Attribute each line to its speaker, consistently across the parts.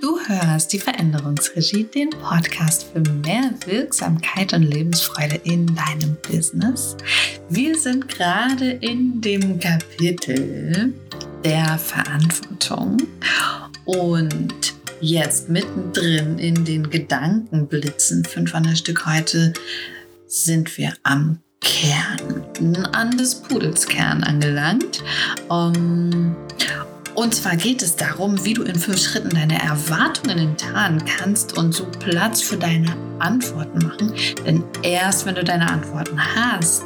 Speaker 1: Du hörst die Veränderungsregie, den Podcast für mehr Wirksamkeit und Lebensfreude in deinem Business. Wir sind gerade in dem Kapitel der Verantwortung und jetzt mittendrin in den Gedankenblitzen, fünf an der Stück heute, sind wir am Kern, an des Pudels Kern angelangt. Um, und zwar geht es darum, wie du in fünf Schritten deine Erwartungen enttarnen kannst und so Platz für deine Antworten machen. Denn erst wenn du deine Antworten hast,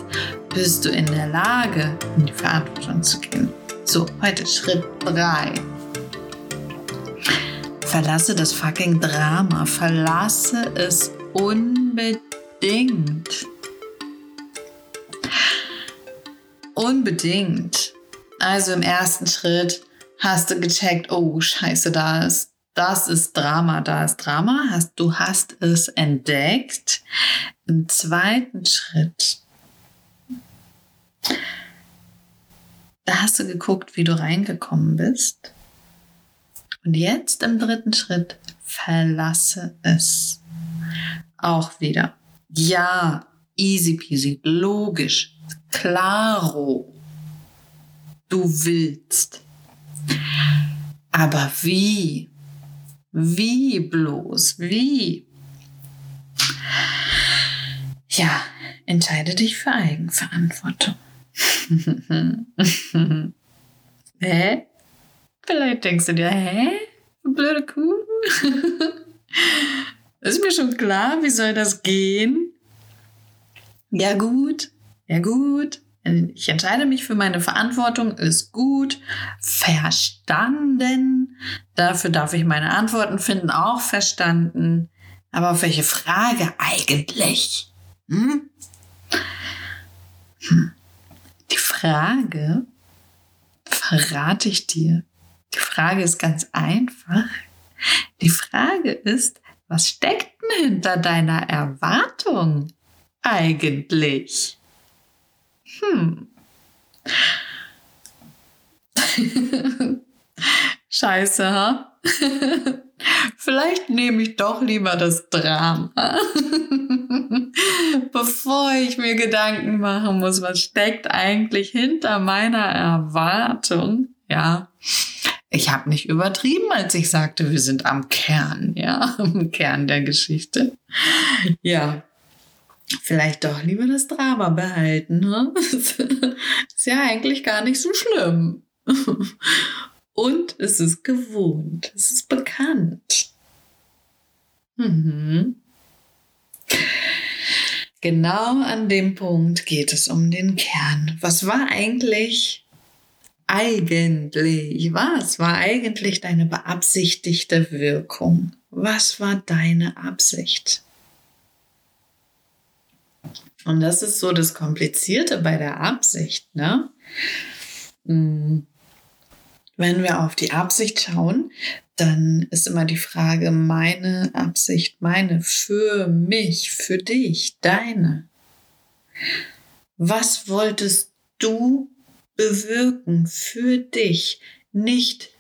Speaker 1: bist du in der Lage, in die Verantwortung zu gehen. So, heute Schritt 3. Verlasse das fucking Drama. Verlasse es unbedingt. Unbedingt. Also im ersten Schritt hast du gecheckt, oh scheiße, da ist, das ist Drama, da ist Drama. Hast, du hast es entdeckt. Im zweiten Schritt, da hast du geguckt, wie du reingekommen bist. Und jetzt im dritten Schritt, verlasse es. Auch wieder. Ja, easy peasy, logisch, claro. Du willst. Aber wie? Wie bloß? Wie? Ja, entscheide dich für Eigenverantwortung. hä? Vielleicht denkst du dir, hä? Blöde Kuh? Ist mir schon klar, wie soll das gehen? Ja gut, ja gut. Ich entscheide mich für meine Verantwortung, ist gut, verstanden. Dafür darf ich meine Antworten finden, auch verstanden. Aber auf welche Frage eigentlich? Hm? Hm. Die Frage verrate ich dir. Die Frage ist ganz einfach. Die Frage ist, was steckt denn hinter deiner Erwartung eigentlich? Hm. Scheiße, ha? Vielleicht nehme ich doch lieber das Drama, bevor ich mir Gedanken machen muss, was steckt eigentlich hinter meiner Erwartung. Ja, ich habe nicht übertrieben, als ich sagte, wir sind am Kern, ja, am Kern der Geschichte. Ja, vielleicht doch lieber das Drama behalten. Ne? ist ja eigentlich gar nicht so schlimm. Und es ist gewohnt, es ist bekannt. Mhm. Genau an dem Punkt geht es um den Kern. Was war eigentlich, eigentlich, was war eigentlich deine beabsichtigte Wirkung? Was war deine Absicht? Und das ist so das Komplizierte bei der Absicht, ne? Hm. Wenn wir auf die Absicht schauen, dann ist immer die Frage, meine Absicht, meine, für mich, für dich, deine. Was wolltest du bewirken für dich? Nicht,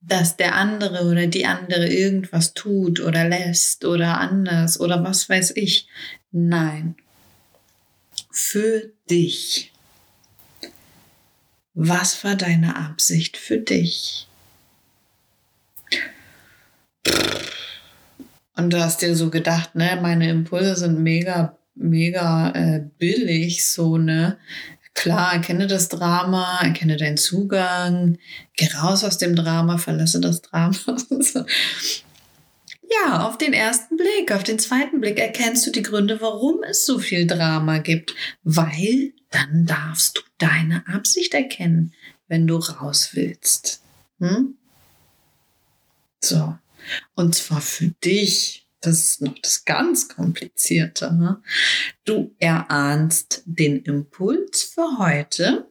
Speaker 1: dass der andere oder die andere irgendwas tut oder lässt oder anders oder was weiß ich. Nein, für dich. Was war deine Absicht für dich? Und du hast dir so gedacht, ne, meine Impulse sind mega, mega äh, billig, so, ne? Klar, erkenne das Drama, erkenne deinen Zugang, geh raus aus dem Drama, verlasse das Drama. Ja, auf den ersten Blick, auf den zweiten Blick erkennst du die Gründe, warum es so viel Drama gibt, weil dann darfst du deine Absicht erkennen, wenn du raus willst. Hm? So, und zwar für dich. Das ist noch das ganz Komplizierte. Ne? Du erahnst den Impuls für heute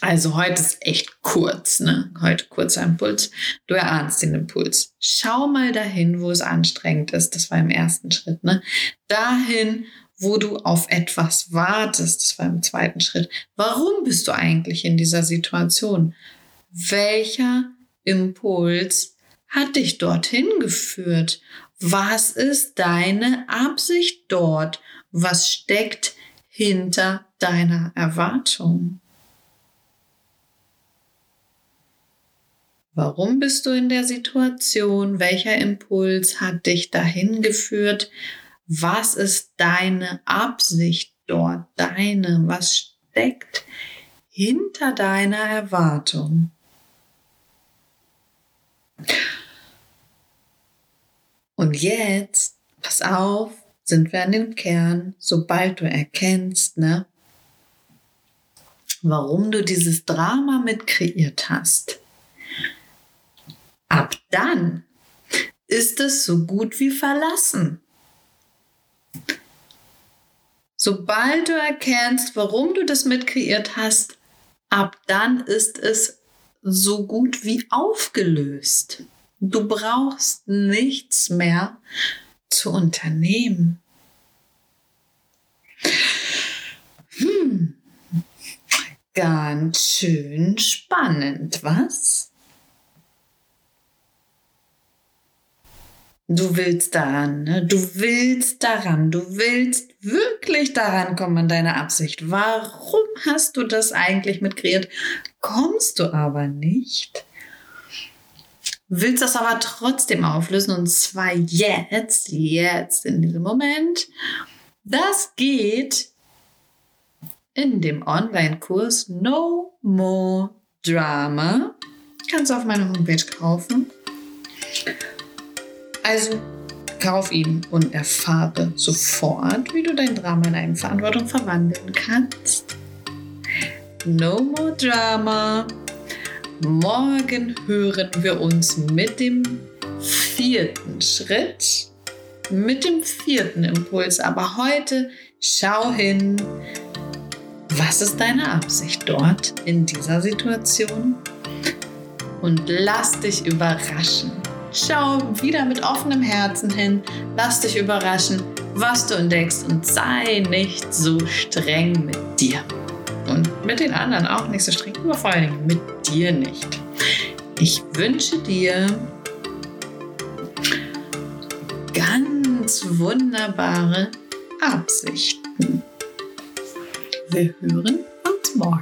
Speaker 1: also heute ist echt kurz, ne? Heute kurzer Impuls. Du erahnst den Impuls. Schau mal dahin, wo es anstrengend ist. Das war im ersten Schritt, ne? Dahin, wo du auf etwas wartest. Das war im zweiten Schritt. Warum bist du eigentlich in dieser Situation? Welcher Impuls hat dich dorthin geführt? Was ist deine Absicht dort? Was steckt hinter deiner Erwartung? Warum bist du in der Situation? Welcher Impuls hat dich dahin geführt? Was ist deine Absicht dort? Deine, was steckt hinter deiner Erwartung? Und jetzt, pass auf, sind wir an dem Kern, sobald du erkennst, ne, warum du dieses Drama mit kreiert hast Ab dann ist es so gut wie verlassen. Sobald du erkennst, warum du das mitkreiert hast, ab dann ist es so gut wie aufgelöst. Du brauchst nichts mehr zu unternehmen. Hm. Ganz schön spannend, was? Du willst daran, ne? du willst daran, du willst wirklich daran kommen an deine Absicht. Warum hast du das eigentlich mit kreiert? Kommst du aber nicht. Willst das aber trotzdem auflösen und zwar jetzt, jetzt in diesem Moment. Das geht in dem Online-Kurs No More Drama. Kannst du auf meiner Homepage kaufen. Also kauf ihn und erfahre sofort, wie du dein Drama in Eigenverantwortung verwandeln kannst. No more Drama. Morgen hören wir uns mit dem vierten Schritt, mit dem vierten Impuls. Aber heute schau hin, was ist deine Absicht dort in dieser Situation? Und lass dich überraschen. Schau wieder mit offenem Herzen hin, lass dich überraschen, was du entdeckst und sei nicht so streng mit dir. Und mit den anderen auch nicht so streng, aber vor allen Dingen mit dir nicht. Ich wünsche dir ganz wunderbare Absichten. Wir hören uns morgen.